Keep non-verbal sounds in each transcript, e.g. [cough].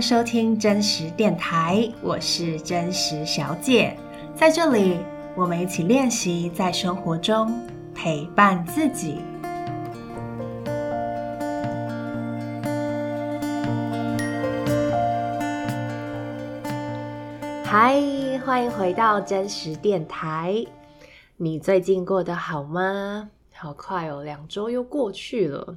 收听真实电台，我是真实小姐，在这里我们一起练习在生活中陪伴自己。嗨，欢迎回到真实电台，你最近过得好吗？好快哦，两周又过去了，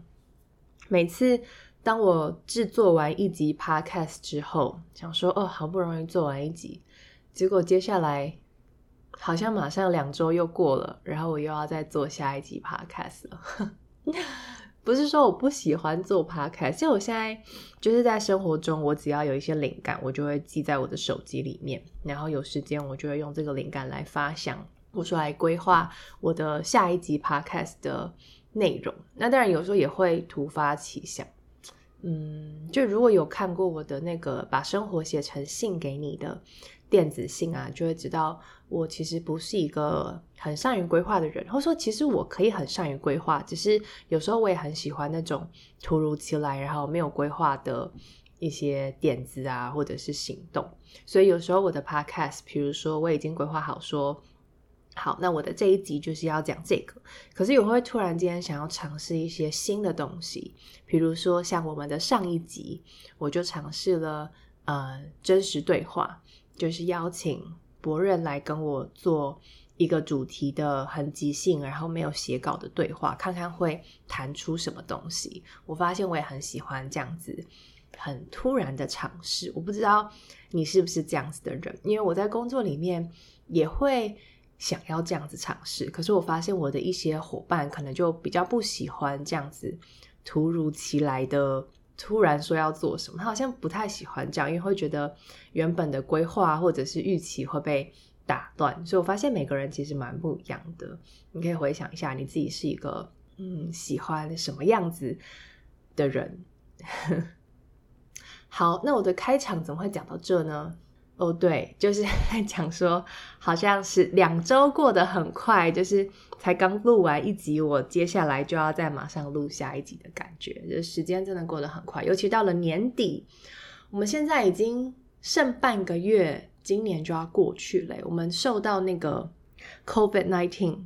每次。当我制作完一集 podcast 之后，想说哦，好不容易做完一集，结果接下来好像马上两周又过了，然后我又要再做下一集 podcast 了。[laughs] 不是说我不喜欢做 podcast，其实我现在就是在生活中，我只要有一些灵感，我就会记在我的手机里面，然后有时间我就会用这个灵感来发想，或说来规划我的下一集 podcast 的内容。那当然有时候也会突发奇想。嗯，就如果有看过我的那个把生活写成信给你的电子信啊，就会知道我其实不是一个很善于规划的人，或者说其实我可以很善于规划，只是有时候我也很喜欢那种突如其来，然后没有规划的一些点子啊，或者是行动。所以有时候我的 podcast，比如说我已经规划好说。好，那我的这一集就是要讲这个。可是我会突然间想要尝试一些新的东西，比如说像我们的上一集，我就尝试了呃真实对话，就是邀请博任来跟我做一个主题的很即兴，然后没有写稿的对话，看看会谈出什么东西。我发现我也很喜欢这样子很突然的尝试。我不知道你是不是这样子的人，因为我在工作里面也会。想要这样子尝试，可是我发现我的一些伙伴可能就比较不喜欢这样子突如其来的突然说要做什么，他好像不太喜欢这样，因为会觉得原本的规划或者是预期会被打断。所以我发现每个人其实蛮不一样的。你可以回想一下，你自己是一个嗯喜欢什么样子的人？[laughs] 好，那我的开场怎么会讲到这呢？哦对，就是在讲说，好像是两周过得很快，就是才刚录完一集，我接下来就要再马上录下一集的感觉，就时间真的过得很快，尤其到了年底，我们现在已经剩半个月，今年就要过去了。我们受到那个 COVID-19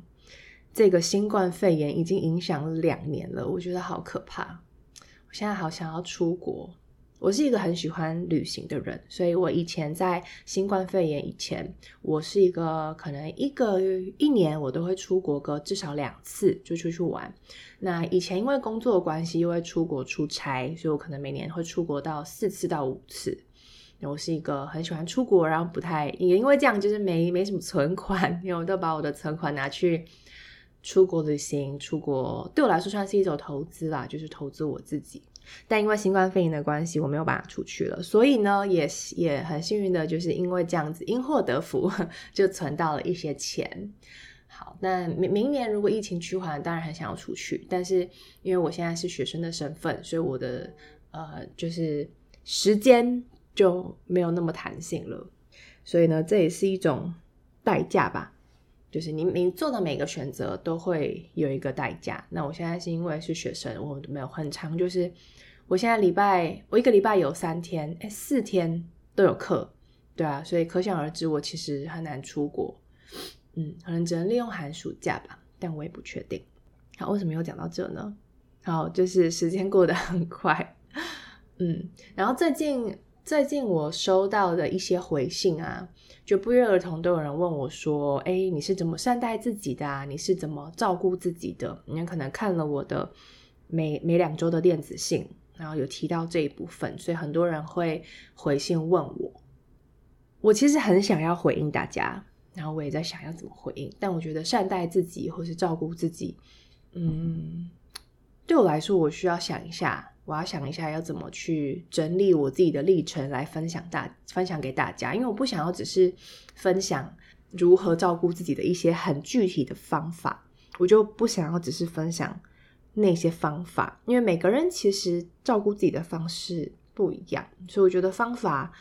这个新冠肺炎已经影响两年了，我觉得好可怕，我现在好想要出国。我是一个很喜欢旅行的人，所以我以前在新冠肺炎以前，我是一个可能一个一年我都会出国个至少两次就出去玩。那以前因为工作关系又会出国出差，所以我可能每年会出国到四次到五次。我是一个很喜欢出国，然后不太也因为这样就是没没什么存款，[laughs] 因为我都把我的存款拿去出国旅行。出国对我来说算是一种投资啦，就是投资我自己。但因为新冠肺炎的关系，我没有办法出去了，所以呢，也也很幸运的，就是因为这样子，因祸得福，就存到了一些钱。好，那明明年如果疫情趋缓，当然很想要出去，但是因为我现在是学生的身份，所以我的呃，就是时间就没有那么弹性了。所以呢，这也是一种代价吧。就是你你做的每个选择都会有一个代价。那我现在是因为是学生，我没有很长，就是我现在礼拜我一个礼拜有三天，哎，四天都有课，对啊，所以可想而知，我其实很难出国，嗯，可能只能利用寒暑假吧，但我也不确定。好，为什么又讲到这呢？好，就是时间过得很快，[laughs] 嗯，然后最近。最近我收到的一些回信啊，就不约而同都有人问我说：“哎，你是怎么善待自己的啊？你是怎么照顾自己的？”你可能看了我的每每两周的电子信，然后有提到这一部分，所以很多人会回信问我。我其实很想要回应大家，然后我也在想要怎么回应，但我觉得善待自己或是照顾自己，嗯，对我来说，我需要想一下。我要想一下要怎么去整理我自己的历程来分享大分享给大家，因为我不想要只是分享如何照顾自己的一些很具体的方法，我就不想要只是分享那些方法，因为每个人其实照顾自己的方式不一样，所以我觉得方法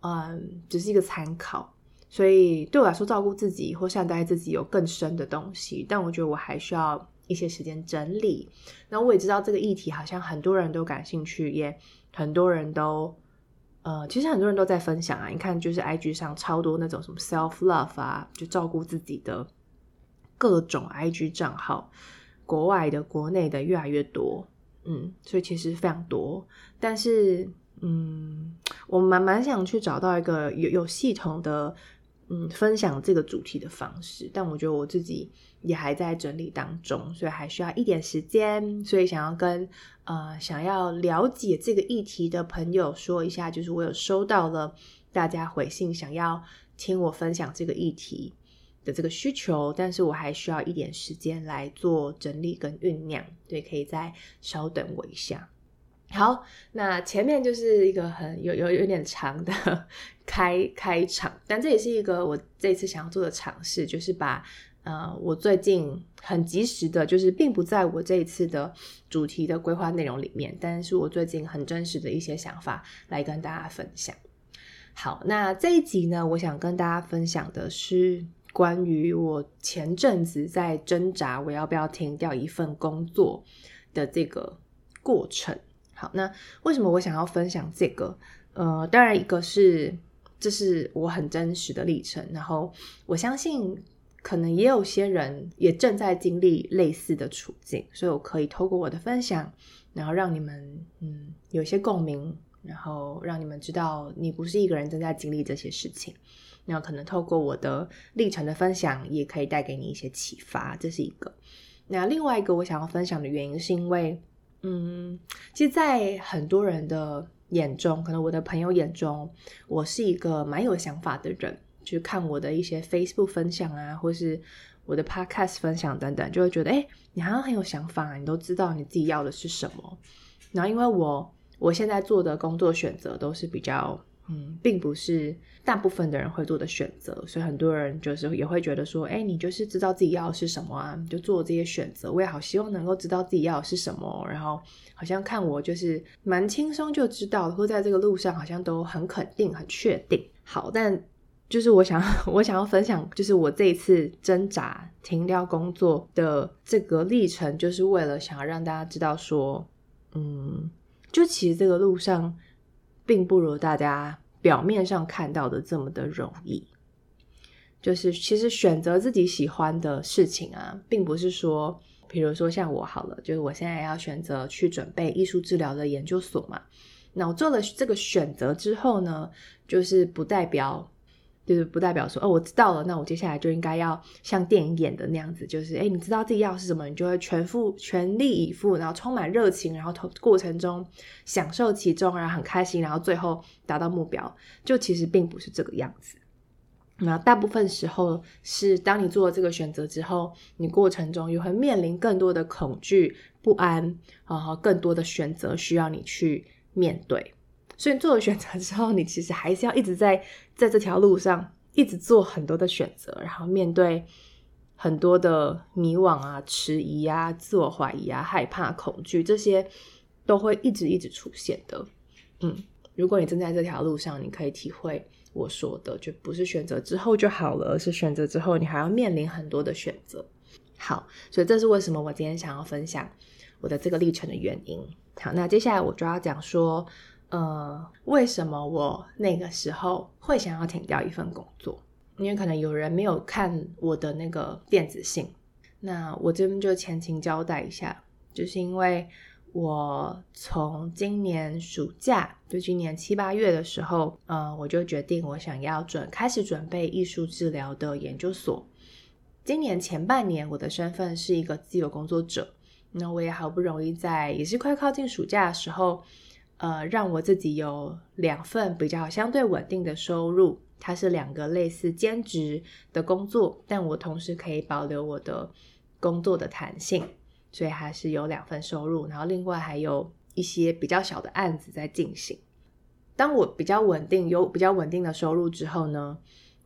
嗯只是一个参考。所以对我来说，照顾自己或善待自己有更深的东西，但我觉得我还需要。一些时间整理，那我也知道这个议题好像很多人都感兴趣，也很多人都呃，其实很多人都在分享啊，你看就是 IG 上超多那种什么 self love 啊，就照顾自己的各种 IG 账号，国外的、国内的越来越多，嗯，所以其实非常多，但是嗯，我蛮蛮想去找到一个有有系统的。嗯，分享这个主题的方式，但我觉得我自己也还在整理当中，所以还需要一点时间。所以想要跟呃想要了解这个议题的朋友说一下，就是我有收到了大家回信，想要听我分享这个议题的这个需求，但是我还需要一点时间来做整理跟酝酿，对，可以再稍等我一下。好，那前面就是一个很有有有点长的 [laughs] 开开场，但这也是一个我这次想要做的尝试，就是把呃我最近很及时的，就是并不在我这一次的主题的规划内容里面，但是我最近很真实的一些想法来跟大家分享。好，那这一集呢，我想跟大家分享的是关于我前阵子在挣扎我要不要停掉一份工作的这个过程。那为什么我想要分享这个？呃，当然一个是这是我很真实的历程，然后我相信可能也有些人也正在经历类似的处境，所以我可以透过我的分享，然后让你们嗯有些共鸣，然后让你们知道你不是一个人正在经历这些事情。那可能透过我的历程的分享，也可以带给你一些启发，这是一个。那另外一个我想要分享的原因是因为。嗯，其实，在很多人的眼中，可能我的朋友眼中，我是一个蛮有想法的人。去看我的一些 Facebook 分享啊，或是我的 Podcast 分享等等，就会觉得，哎，你好像很有想法，你都知道你自己要的是什么。然后，因为我我现在做的工作选择都是比较。嗯，并不是大部分的人会做的选择，所以很多人就是也会觉得说，哎，你就是知道自己要的是什么啊，就做这些选择。我也好希望能够知道自己要的是什么，然后好像看我就是蛮轻松就知道，或在这个路上好像都很肯定、很确定。好，但就是我想 [laughs] 我想要分享，就是我这一次挣扎停掉工作的这个历程，就是为了想要让大家知道说，嗯，就其实这个路上。并不如大家表面上看到的这么的容易。就是其实选择自己喜欢的事情啊，并不是说，比如说像我好了，就是我现在要选择去准备艺术治疗的研究所嘛。那我做了这个选择之后呢，就是不代表。就是不代表说哦，我知道了，那我接下来就应该要像电影演的那样子，就是诶，你知道自己要是什么，你就会全副全力以赴，然后充满热情，然后投过程中享受其中，然后很开心，然后最后达到目标。就其实并不是这个样子。那大部分时候是当你做了这个选择之后，你过程中又会面临更多的恐惧、不安，然后更多的选择需要你去面对。所以做了选择之后，你其实还是要一直在在这条路上一直做很多的选择，然后面对很多的迷惘啊、迟疑啊、自我怀疑啊、害怕、恐惧，这些都会一直一直出现的。嗯，如果你正在这条路上，你可以体会我说的，就不是选择之后就好了，而是选择之后你还要面临很多的选择。好，所以这是为什么我今天想要分享我的这个历程的原因。好，那接下来我就要讲说。呃，为什么我那个时候会想要停掉一份工作？因为可能有人没有看我的那个电子信，那我这边就前情交代一下，就是因为我从今年暑假，就今年七八月的时候，呃，我就决定我想要准开始准备艺术治疗的研究所。今年前半年，我的身份是一个自由工作者，那我也好不容易在也是快靠近暑假的时候。呃，让我自己有两份比较相对稳定的收入，它是两个类似兼职的工作，但我同时可以保留我的工作的弹性，所以还是有两份收入。然后另外还有一些比较小的案子在进行。当我比较稳定，有比较稳定的收入之后呢，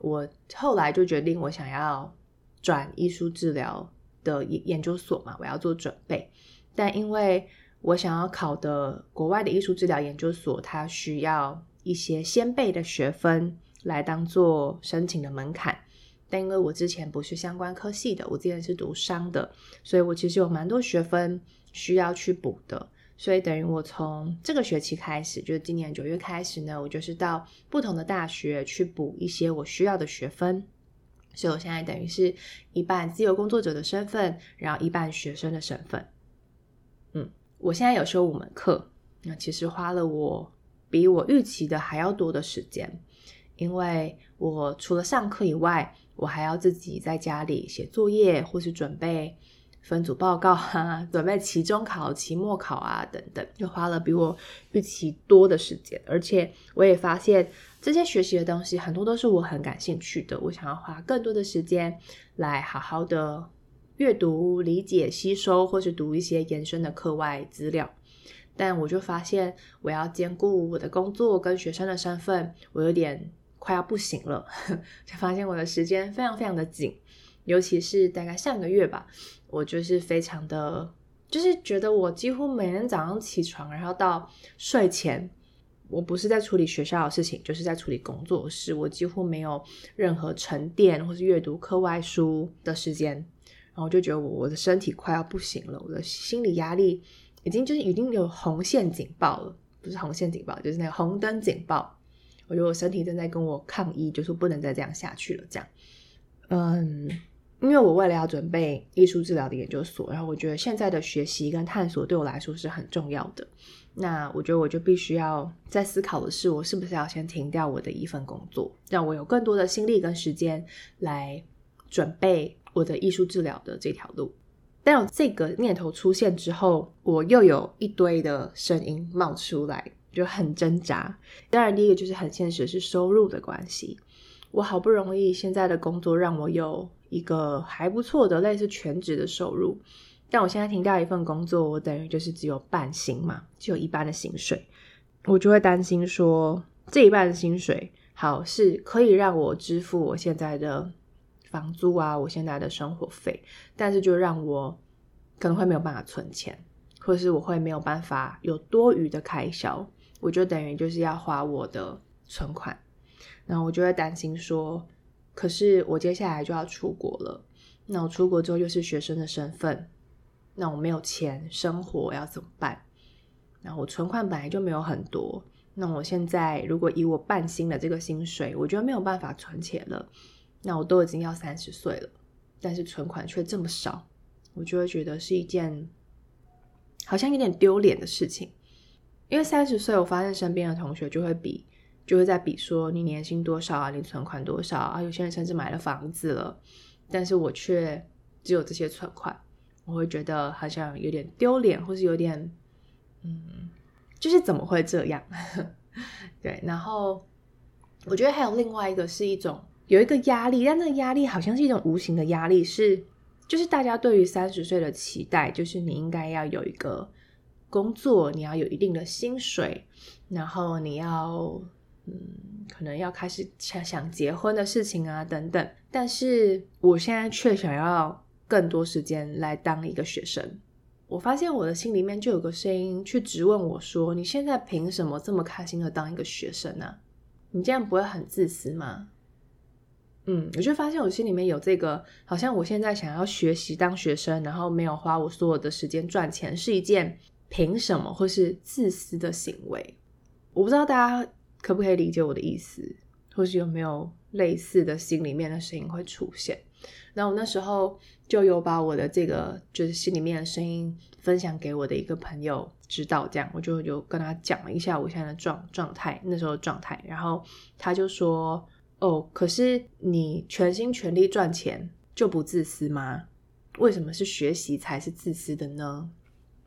我后来就决定我想要转艺术治疗的研究所嘛，我要做准备，但因为。我想要考的国外的艺术治疗研究所，它需要一些先备的学分来当做申请的门槛。但因为我之前不是相关科系的，我之前是读商的，所以我其实有蛮多学分需要去补的。所以等于我从这个学期开始，就是今年九月开始呢，我就是到不同的大学去补一些我需要的学分。所以我现在等于是一半自由工作者的身份，然后一半学生的身份。我现在有修五门课，那其实花了我比我预期的还要多的时间，因为我除了上课以外，我还要自己在家里写作业，或是准备分组报告啊，[laughs] 准备期中考、期末考啊等等，就花了比我预期多的时间。而且我也发现，这些学习的东西很多都是我很感兴趣的，我想要花更多的时间来好好的阅读、理解、吸收，或是读一些延伸的课外资料。但我就发现，我要兼顾我的工作跟学生的身份，我有点快要不行了。[laughs] 就发现我的时间非常非常的紧，尤其是大概上个月吧，我就是非常的，就是觉得我几乎每天早上起床，然后到睡前，我不是在处理学校的事情，就是在处理工作的事，我几乎没有任何沉淀或是阅读课外书的时间，然后就觉得我我的身体快要不行了，我的心理压力。已经就是已经有红线警报了，不是红线警报，就是那个红灯警报。我觉得我身体正在跟我抗议，就是不能再这样下去了。这样，嗯，因为我为了要准备艺术治疗的研究所，然后我觉得现在的学习跟探索对我来说是很重要的。那我觉得我就必须要在思考的是，我是不是要先停掉我的一份工作，让我有更多的心力跟时间来准备我的艺术治疗的这条路。但有这个念头出现之后，我又有一堆的声音冒出来，就很挣扎。当然，第一个就是很现实，是收入的关系。我好不容易现在的工作让我有一个还不错的类似全职的收入，但我现在停掉一份工作，我等于就是只有半薪嘛，只有一半的薪水，我就会担心说，这一半的薪水好是可以让我支付我现在的。房租啊，我现在的生活费，但是就让我可能会没有办法存钱，或是我会没有办法有多余的开销，我就等于就是要花我的存款，然后我就会担心说，可是我接下来就要出国了，那我出国之后又是学生的身份，那我没有钱生活要怎么办？然后我存款本来就没有很多，那我现在如果以我半薪的这个薪水，我觉得没有办法存钱了。那我都已经要三十岁了，但是存款却这么少，我就会觉得是一件好像有点丢脸的事情。因为三十岁，我发现身边的同学就会比，就会在比说你年薪多少啊，你存款多少啊，有些人甚至买了房子了，但是我却只有这些存款，我会觉得好像有点丢脸，或是有点，嗯，就是怎么会这样？[laughs] 对，然后我觉得还有另外一个是一种。有一个压力，但那个压力好像是一种无形的压力，是就是大家对于三十岁的期待，就是你应该要有一个工作，你要有一定的薪水，然后你要嗯，可能要开始想想结婚的事情啊等等。但是我现在却想要更多时间来当一个学生。我发现我的心里面就有个声音去质问我说：“你现在凭什么这么开心的当一个学生呢？你这样不会很自私吗？”嗯，我就发现我心里面有这个，好像我现在想要学习当学生，然后没有花我所有的时间赚钱，是一件凭什么或是自私的行为。我不知道大家可不可以理解我的意思，或是有没有类似的心里面的声音会出现。那我那时候就有把我的这个就是心里面的声音分享给我的一个朋友知道，这样我就有跟他讲了一下我现在的状状态，那时候的状态，然后他就说。哦，可是你全心全力赚钱就不自私吗？为什么是学习才是自私的呢？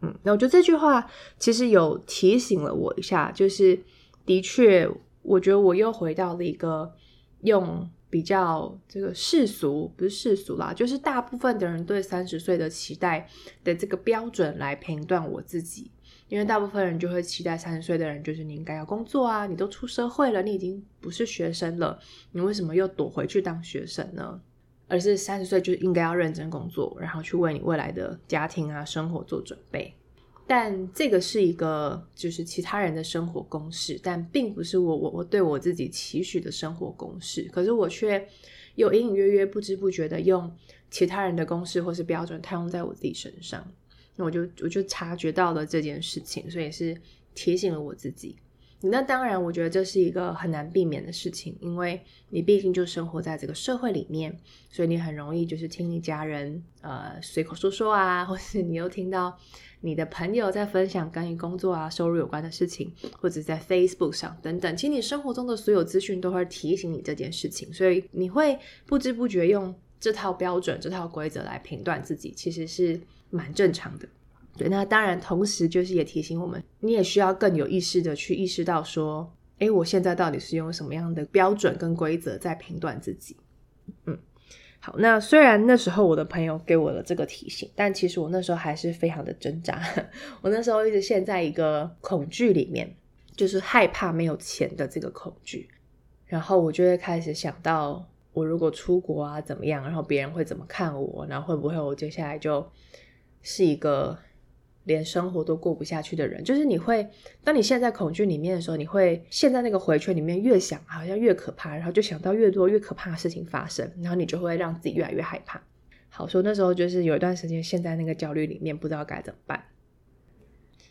嗯，那我觉得这句话其实有提醒了我一下，就是的确，我觉得我又回到了一个用比较这个世俗，不是世俗啦，就是大部分的人对三十岁的期待的这个标准来评断我自己。因为大部分人就会期待三十岁的人，就是你应该要工作啊，你都出社会了，你已经不是学生了，你为什么又躲回去当学生呢？而是三十岁就应该要认真工作，然后去为你未来的家庭啊、生活做准备。但这个是一个就是其他人的生活公式，但并不是我我我对我自己期许的生活公式。可是我却又隐隐约约、不知不觉的用其他人的公式或是标准套用在我自己身上。我就我就察觉到了这件事情，所以是提醒了我自己。那当然，我觉得这是一个很难避免的事情，因为你毕竟就生活在这个社会里面，所以你很容易就是听你家人呃随口说说啊，或是你又听到你的朋友在分享跟你工作啊、收入有关的事情，或者在 Facebook 上等等，其实你生活中的所有资讯都会提醒你这件事情，所以你会不知不觉用这套标准、这套规则来评断自己，其实是蛮正常的。对，那当然，同时就是也提醒我们，你也需要更有意识的去意识到说，诶，我现在到底是用什么样的标准跟规则在评断自己？嗯，好，那虽然那时候我的朋友给我了这个提醒，但其实我那时候还是非常的挣扎。[laughs] 我那时候一直陷在一个恐惧里面，就是害怕没有钱的这个恐惧，然后我就会开始想到，我如果出国啊怎么样，然后别人会怎么看我，然后会不会我接下来就是一个。连生活都过不下去的人，就是你会，当你陷在恐惧里面的时候，你会陷在那个回圈里面，越想好像越可怕，然后就想到越多越可怕的事情发生，然后你就会让自己越来越害怕。好，说那时候就是有一段时间陷在那个焦虑里面，不知道该怎么办。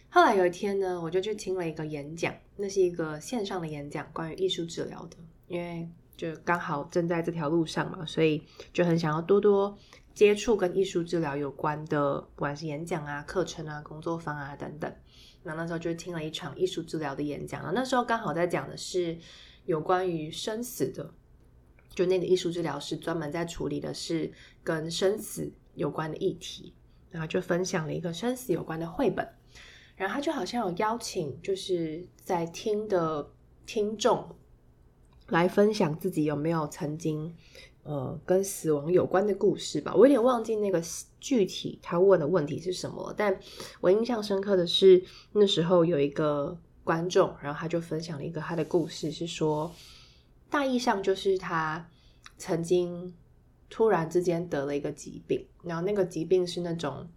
后来有一天呢，我就去听了一个演讲，那是一个线上的演讲，关于艺术治疗的，因为就刚好正在这条路上嘛，所以就很想要多多。接触跟艺术治疗有关的，不管是演讲啊、课程啊、工作坊啊等等，那那时候就听了一场艺术治疗的演讲。那时候刚好在讲的是有关于生死的，就那个艺术治疗师专门在处理的是跟生死有关的议题，然后就分享了一个生死有关的绘本，然后他就好像有邀请就是在听的听众来分享自己有没有曾经。呃，跟死亡有关的故事吧，我有点忘记那个具体他问的问题是什么了。但我印象深刻的是，那时候有一个观众，然后他就分享了一个他的故事，是说大意上就是他曾经突然之间得了一个疾病，然后那个疾病是那种。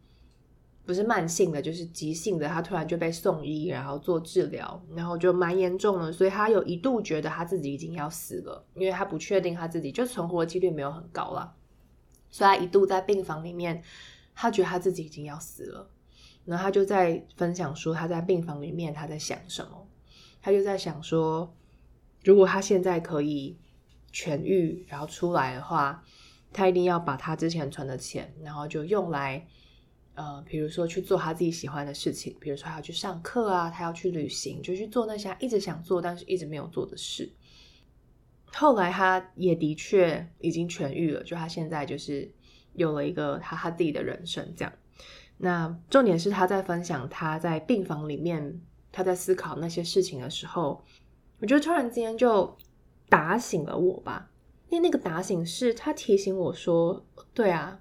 不是慢性的，就是急性的。他突然就被送医，然后做治疗，然后就蛮严重的，所以他有一度觉得他自己已经要死了，因为他不确定他自己就存活的几率没有很高了，所以他一度在病房里面，他觉得他自己已经要死了。然后他就在分享说他在病房里面他在想什么，他就在想说，如果他现在可以痊愈，然后出来的话，他一定要把他之前存的钱，然后就用来。呃，比如说去做他自己喜欢的事情，比如说他要去上课啊，他要去旅行，就去做那些他一直想做但是一直没有做的事。后来他也的确已经痊愈了，就他现在就是有了一个他他自己的人生这样。那重点是他在分享他在病房里面他在思考那些事情的时候，我觉得突然之间就打醒了我吧，因为那个打醒是他提醒我说，对啊。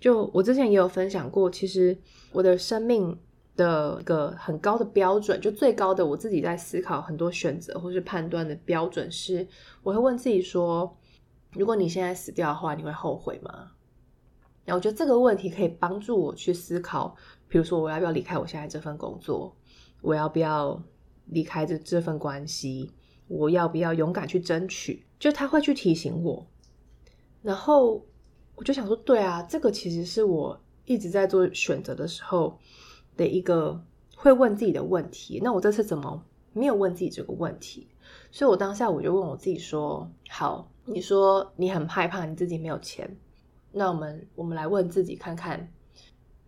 就我之前也有分享过，其实我的生命的一个很高的标准，就最高的我自己在思考很多选择或是判断的标准是，我会问自己说，如果你现在死掉的话，你会后悔吗？然后我觉得这个问题可以帮助我去思考，比如说我要不要离开我现在这份工作，我要不要离开这这份关系，我要不要勇敢去争取？就他会去提醒我，然后。我就想说，对啊，这个其实是我一直在做选择的时候的一个会问自己的问题。那我这次怎么没有问自己这个问题？所以我当下我就问我自己说：好，你说你很害怕你自己没有钱，那我们我们来问自己看看，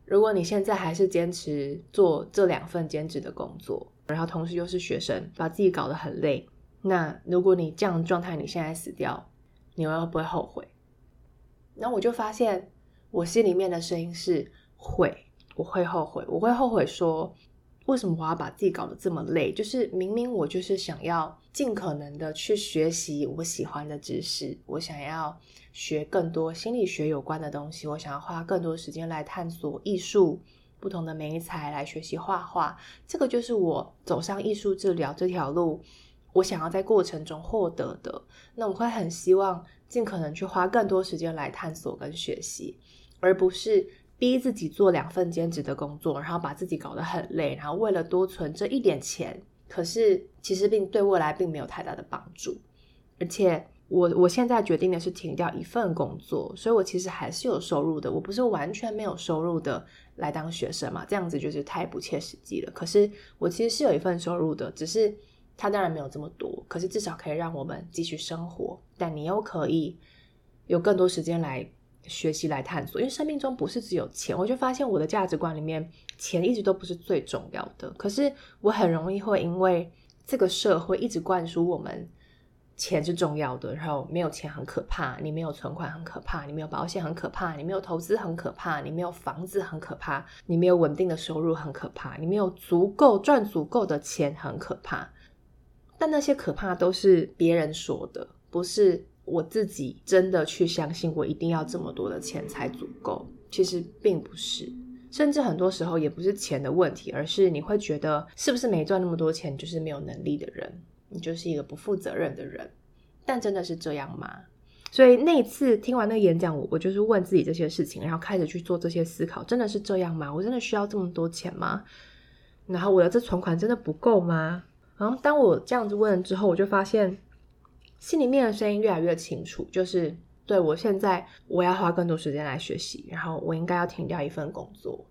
如果你现在还是坚持做这两份兼职的工作，然后同时又是学生，把自己搞得很累，那如果你这样状态你现在死掉，你会不会后悔？然后我就发现，我心里面的声音是会，我会后悔，我会后悔说，为什么我要把自己搞得这么累？就是明明我就是想要尽可能的去学习我喜欢的知识，我想要学更多心理学有关的东西，我想要花更多时间来探索艺术，不同的媒材来学习画画。这个就是我走上艺术治疗这条路，我想要在过程中获得的。那我会很希望。尽可能去花更多时间来探索跟学习，而不是逼自己做两份兼职的工作，然后把自己搞得很累，然后为了多存这一点钱，可是其实并对未来并没有太大的帮助。而且我我现在决定的是停掉一份工作，所以我其实还是有收入的。我不是完全没有收入的来当学生嘛，这样子就是太不切实际了。可是我其实是有一份收入的，只是它当然没有这么多，可是至少可以让我们继续生活。但你又可以有更多时间来学习、来探索，因为生命中不是只有钱。我就发现我的价值观里面，钱一直都不是最重要的。可是我很容易会因为这个社会一直灌输我们。钱是重要的，然后没有钱很可怕，你没有存款很可怕，你没有保险很可怕，你没有投资很可怕，你没有房子很可怕，你没有稳定的收入很可怕，你没有足够赚足够的钱很可怕。但那些可怕都是别人说的，不是我自己真的去相信我一定要这么多的钱才足够。其实并不是，甚至很多时候也不是钱的问题，而是你会觉得是不是没赚那么多钱就是没有能力的人。你就是一个不负责任的人，但真的是这样吗？所以那一次听完那个演讲，我我就是问自己这些事情，然后开始去做这些思考，真的是这样吗？我真的需要这么多钱吗？然后我的这存款真的不够吗？然后当我这样子问了之后，我就发现心里面的声音越来越清楚，就是对，我现在我要花更多时间来学习，然后我应该要停掉一份工作。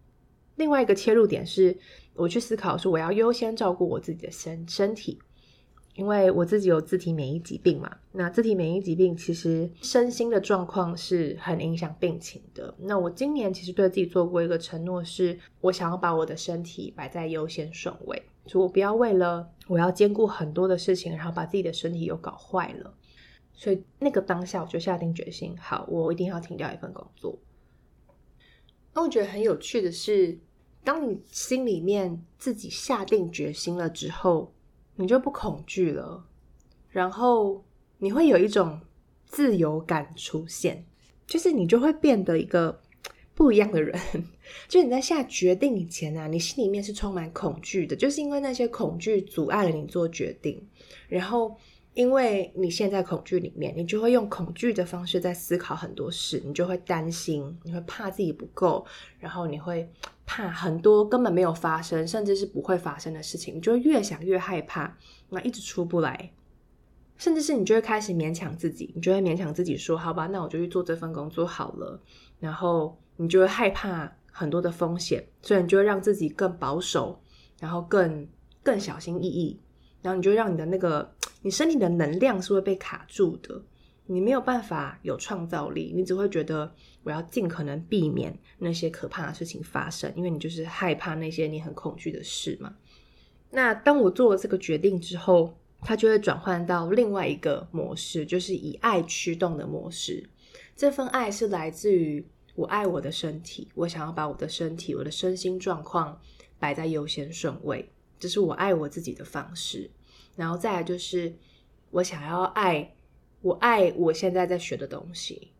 另外一个切入点是，我去思考说，我要优先照顾我自己的身身体。因为我自己有自体免疫疾病嘛，那自体免疫疾病其实身心的状况是很影响病情的。那我今年其实对自己做过一个承诺，是我想要把我的身体摆在优先顺位，所以我不要为了我要兼顾很多的事情，然后把自己的身体又搞坏了。所以那个当下我就下定决心，好，我一定要停掉一份工作。那我觉得很有趣的是，当你心里面自己下定决心了之后。你就不恐惧了，然后你会有一种自由感出现，就是你就会变得一个不一样的人。就你在下决定以前啊，你心里面是充满恐惧的，就是因为那些恐惧阻碍了你做决定。然后因为你现在恐惧里面，你就会用恐惧的方式在思考很多事，你就会担心，你会怕自己不够，然后你会。怕很多根本没有发生，甚至是不会发生的事情，你就会越想越害怕，那一直出不来，甚至是你就会开始勉强自己，你就会勉强自己说：“好吧，那我就去做这份工作好了。”然后你就会害怕很多的风险，所以你就会让自己更保守，然后更更小心翼翼，然后你就让你的那个你身体的能量是会被卡住的。你没有办法有创造力，你只会觉得我要尽可能避免那些可怕的事情发生，因为你就是害怕那些你很恐惧的事嘛。那当我做了这个决定之后，它就会转换到另外一个模式，就是以爱驱动的模式。这份爱是来自于我爱我的身体，我想要把我的身体、我的身心状况摆在优先顺位，这是我爱我自己的方式。然后再来就是我想要爱。我爱我现在在学的东西，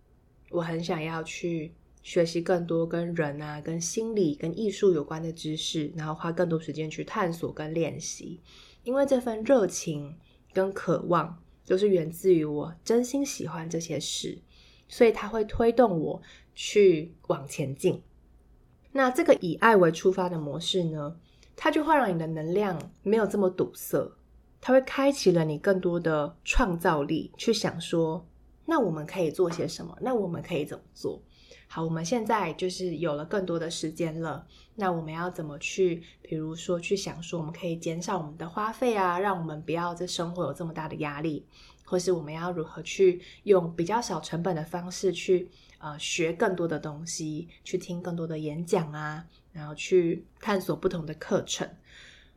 我很想要去学习更多跟人啊、跟心理、跟艺术有关的知识，然后花更多时间去探索跟练习。因为这份热情跟渴望，都是源自于我真心喜欢这些事，所以它会推动我去往前进。那这个以爱为出发的模式呢，它就会让你的能量没有这么堵塞。它会开启了你更多的创造力，去想说，那我们可以做些什么？那我们可以怎么做？好，我们现在就是有了更多的时间了，那我们要怎么去？比如说，去想说，我们可以减少我们的花费啊，让我们不要在生活有这么大的压力，或是我们要如何去用比较小成本的方式去呃学更多的东西，去听更多的演讲啊，然后去探索不同的课程。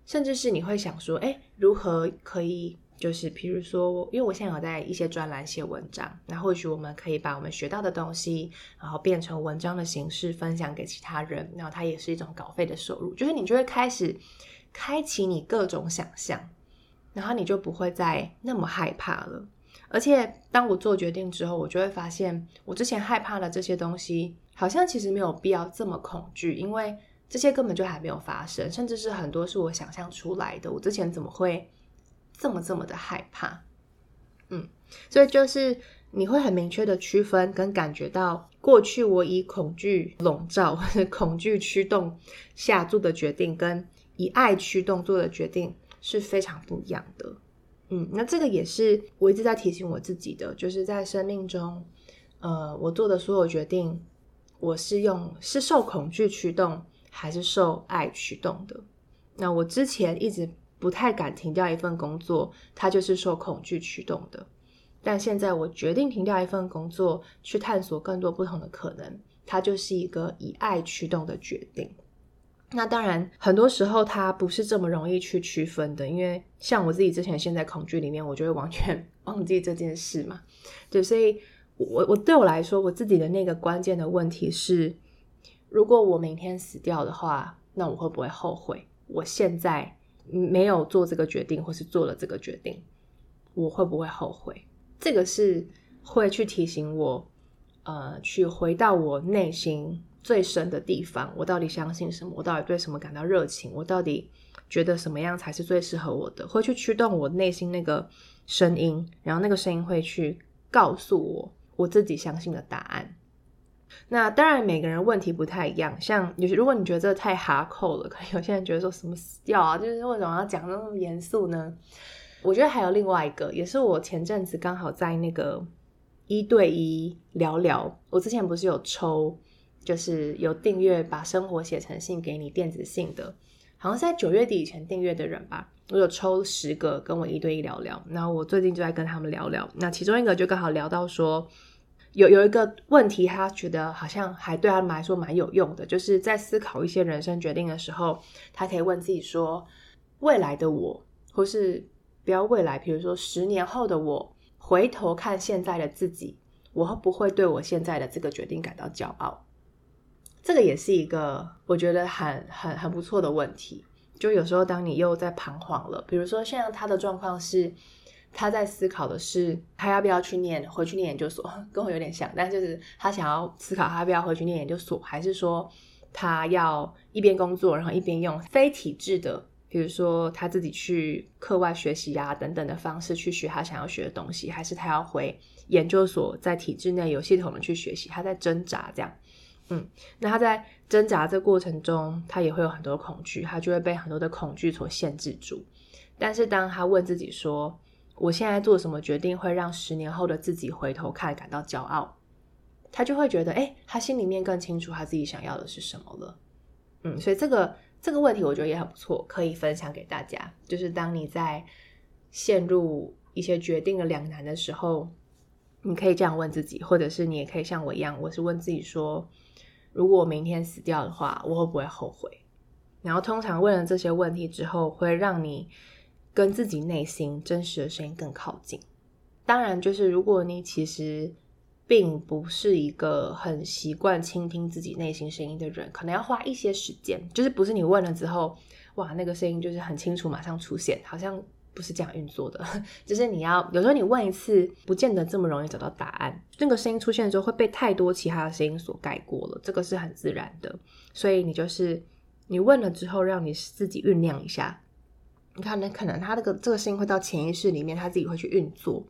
甚至是你会想说，诶，如何可以，就是比如说，因为我现在有在一些专栏写文章，那或许我们可以把我们学到的东西，然后变成文章的形式分享给其他人，然后它也是一种稿费的收入。就是你就会开始开启你各种想象，然后你就不会再那么害怕了。而且当我做决定之后，我就会发现，我之前害怕的这些东西，好像其实没有必要这么恐惧，因为。这些根本就还没有发生，甚至是很多是我想象出来的。我之前怎么会这么这么的害怕？嗯，所以就是你会很明确的区分跟感觉到，过去我以恐惧笼罩或者恐惧驱动下做的决定，跟以爱驱动做的决定是非常不一样的。嗯，那这个也是我一直在提醒我自己的，就是在生命中，呃，我做的所有决定，我是用是受恐惧驱动，还是受爱驱动的？那我之前一直不太敢停掉一份工作，它就是受恐惧驱动的。但现在我决定停掉一份工作，去探索更多不同的可能，它就是一个以爱驱动的决定。那当然，很多时候它不是这么容易去区分的，因为像我自己之前陷在恐惧里面，我就会完全 [laughs] 忘记这件事嘛。对，所以我我对我来说，我自己的那个关键的问题是：如果我明天死掉的话，那我会不会后悔？我现在没有做这个决定，或是做了这个决定，我会不会后悔？这个是会去提醒我，呃，去回到我内心。最深的地方，我到底相信什么？我到底对什么感到热情？我到底觉得什么样才是最适合我的？会去驱动我内心那个声音，然后那个声音会去告诉我我自己相信的答案。那当然，每个人问题不太一样。像有些，如果你觉得这太哈扣了，可能有些人觉得说什么死掉啊，就是为什么要讲那么严肃呢？我觉得还有另外一个，也是我前阵子刚好在那个一对一聊聊。我之前不是有抽。就是有订阅把生活写成信给你电子信的，好像是在九月底以前订阅的人吧，我有抽十个跟我一对一聊聊。然后我最近就在跟他们聊聊，那其中一个就刚好聊到说，有有一个问题，他觉得好像还对他们来说蛮有用的，就是在思考一些人生决定的时候，他可以问自己说，未来的我，或是不要未来，比如说十年后的我，回头看现在的自己，我会不会对我现在的这个决定感到骄傲？这个也是一个我觉得很很很不错的问题。就有时候当你又在彷徨了，比如说现在他的状况是，他在思考的是他要不要去念回去念研究所，跟我有点像，但就是他想要思考他要不要回去念研究所，还是说他要一边工作，然后一边用非体制的，比如说他自己去课外学习啊等等的方式去学他想要学的东西，还是他要回研究所，在体制内有系统的去学习，他在挣扎这样。嗯，那他在挣扎这过程中，他也会有很多恐惧，他就会被很多的恐惧所限制住。但是当他问自己说：“我现在做什么决定会让十年后的自己回头看感到骄傲？”他就会觉得，哎，他心里面更清楚他自己想要的是什么了。嗯，所以这个这个问题我觉得也很不错，可以分享给大家。就是当你在陷入一些决定的两难的时候，你可以这样问自己，或者是你也可以像我一样，我是问自己说。如果我明天死掉的话，我会不会后悔？然后通常问了这些问题之后，会让你跟自己内心真实的声音更靠近。当然，就是如果你其实并不是一个很习惯倾听自己内心声音的人，可能要花一些时间。就是不是你问了之后，哇，那个声音就是很清楚，马上出现，好像。不是这样运作的，[laughs] 就是你要有时候你问一次，不见得这么容易找到答案。那个声音出现的时候，会被太多其他的声音所盖过了，这个是很自然的。所以你就是你问了之后，让你自己酝酿一下。你看，那可能他那个这个声音会到潜意识里面，他自己会去运作。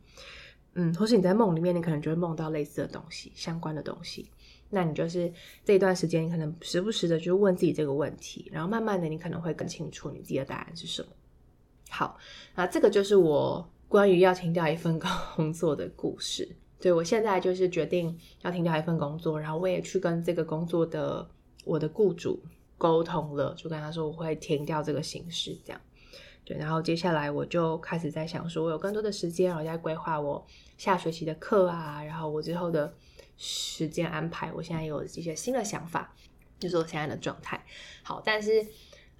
嗯，或是你在梦里面，你可能就会梦到类似的东西，相关的东西。那你就是这一段时间，你可能时不时的就问自己这个问题，然后慢慢的，你可能会更清楚你自己的答案是什么。好，那这个就是我关于要停掉一份 [laughs] 工作的故事。对，我现在就是决定要停掉一份工作，然后我也去跟这个工作的我的雇主沟通了，就跟他说我会停掉这个形式，这样。对，然后接下来我就开始在想说，我有更多的时间，我在规划我下学期的课啊，然后我之后的时间安排，我现在有一些新的想法，就是我现在的状态。好，但是。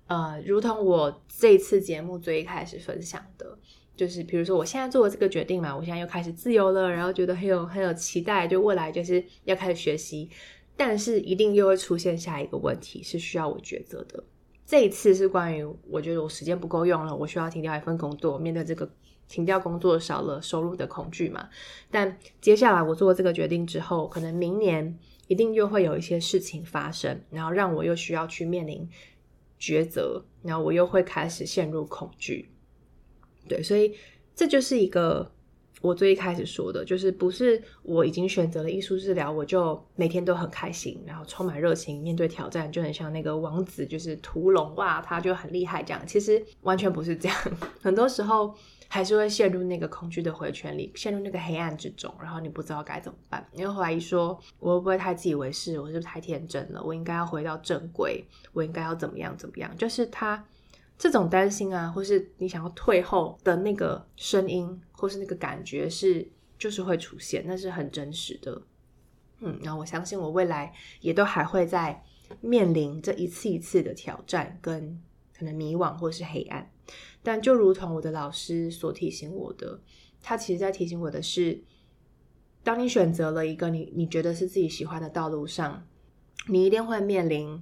呃，如同我这次节目最一开始分享的，就是比如说我现在做了这个决定嘛，我现在又开始自由了，然后觉得很有很有期待，就未来就是要开始学习，但是一定又会出现下一个问题，是需要我抉择的。这一次是关于我觉得我时间不够用了，我需要停掉一份工作，面对这个停掉工作少了收入的恐惧嘛。但接下来我做了这个决定之后，可能明年一定又会有一些事情发生，然后让我又需要去面临。抉择，然后我又会开始陷入恐惧，对，所以这就是一个我最一开始说的，就是不是我已经选择了艺术治疗，我就每天都很开心，然后充满热情，面对挑战就很像那个王子，就是屠龙哇，他就很厉害这样。其实完全不是这样，[laughs] 很多时候还是会陷入那个恐惧的回圈里，陷入那个黑暗之中，然后你不知道该怎么办，你会怀疑说，我会不会太自以为是，我是不是太天真了？我应该要回到正轨，我应该要怎么样怎么样？就是他。这种担心啊，或是你想要退后的那个声音，或是那个感觉是，就是会出现，那是很真实的。嗯，然后我相信我未来也都还会在面临这一次一次的挑战，跟可能迷惘或是黑暗。但就如同我的老师所提醒我的，他其实在提醒我的是，当你选择了一个你你觉得是自己喜欢的道路上，你一定会面临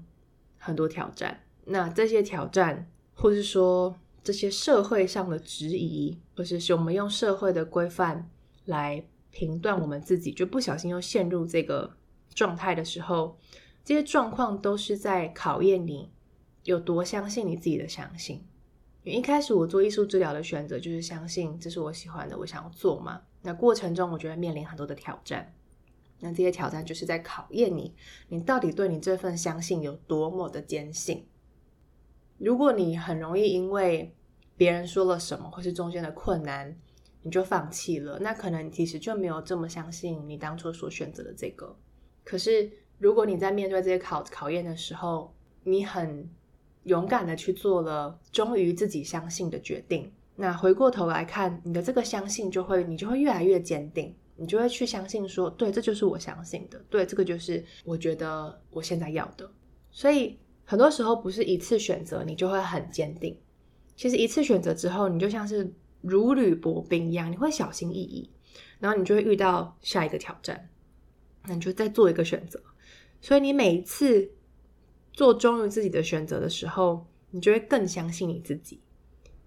很多挑战。那这些挑战。或是说这些社会上的质疑，或者是我们用社会的规范来评断我们自己，就不小心又陷入这个状态的时候，这些状况都是在考验你有多相信你自己的相信。因为一开始我做艺术治疗的选择就是相信这是我喜欢的，我想要做嘛。那过程中我觉得面临很多的挑战，那这些挑战就是在考验你，你到底对你这份相信有多么的坚信。如果你很容易因为别人说了什么，或是中间的困难，你就放弃了，那可能你其实就没有这么相信你当初所选择的这个。可是，如果你在面对这些考考验的时候，你很勇敢的去做了忠于自己相信的决定，那回过头来看，你的这个相信就会，你就会越来越坚定，你就会去相信说，对，这就是我相信的，对，这个就是我觉得我现在要的，所以。很多时候不是一次选择你就会很坚定，其实一次选择之后，你就像是如履薄冰一样，你会小心翼翼，然后你就会遇到下一个挑战，那你就再做一个选择。所以你每一次做忠于自己的选择的时候，你就会更相信你自己，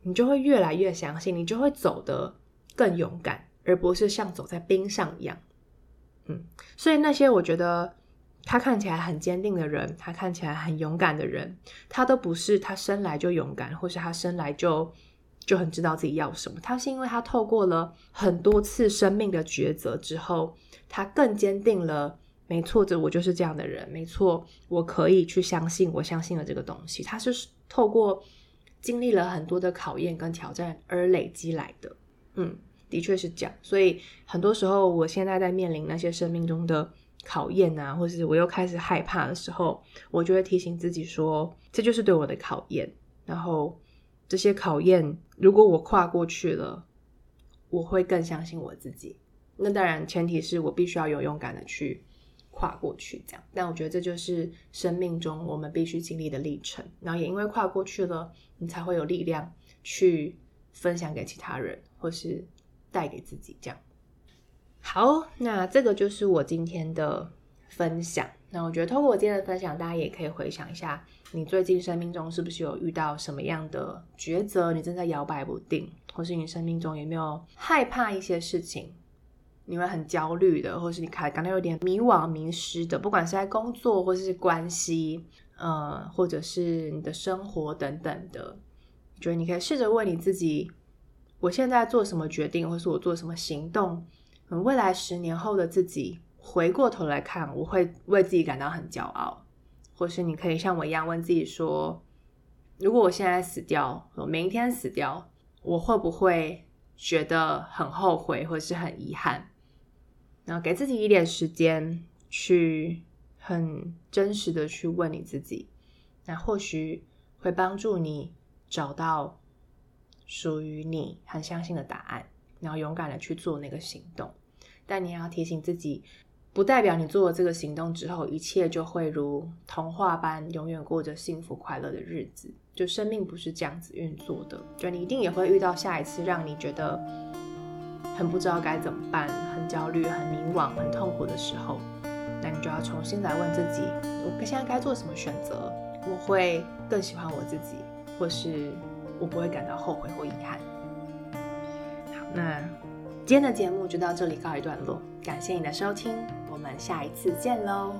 你就会越来越相信，你就会走得更勇敢，而不是像走在冰上一样。嗯，所以那些我觉得。他看起来很坚定的人，他看起来很勇敢的人，他都不是他生来就勇敢，或是他生来就就很知道自己要什么。他是因为他透过了很多次生命的抉择之后，他更坚定了，没错，这我就是这样的人，没错，我可以去相信，我相信了这个东西。他是透过经历了很多的考验跟挑战而累积来的。嗯，的确是这样。所以很多时候，我现在在面临那些生命中的。考验啊，或是我又开始害怕的时候，我就会提醒自己说，这就是对我的考验。然后这些考验，如果我跨过去了，我会更相信我自己。那当然，前提是我必须要有勇敢的去跨过去，这样。但我觉得这就是生命中我们必须经历的历程。然后也因为跨过去了，你才会有力量去分享给其他人，或是带给自己这样。好，那这个就是我今天的分享。那我觉得通过我今天的分享，大家也可以回想一下，你最近生命中是不是有遇到什么样的抉择？你正在摇摆不定，或是你生命中有没有害怕一些事情？你会很焦虑的，或是你感感到有点迷惘、迷失的，不管是在工作，或是关系，呃，或者是你的生活等等的，觉得你可以试着问你自己：我现在做什么决定，或是我做什么行动？未来十年后的自己回过头来看，我会为自己感到很骄傲。或是你可以像我一样问自己说：如果我现在死掉，我明天死掉，我会不会觉得很后悔，或是很遗憾？然后给自己一点时间，去很真实的去问你自己，那或许会帮助你找到属于你很相信的答案。然后勇敢的去做那个行动，但你要提醒自己，不代表你做了这个行动之后，一切就会如童话般永远过着幸福快乐的日子。就生命不是这样子运作的，就你一定也会遇到下一次让你觉得很不知道该怎么办、很焦虑、很迷惘、很痛苦的时候，那你就要重新来问自己：我现在该做什么选择？我会更喜欢我自己，或是我不会感到后悔或遗憾？好那今天的节目就到这里告一段落，感谢你的收听，我们下一次见喽。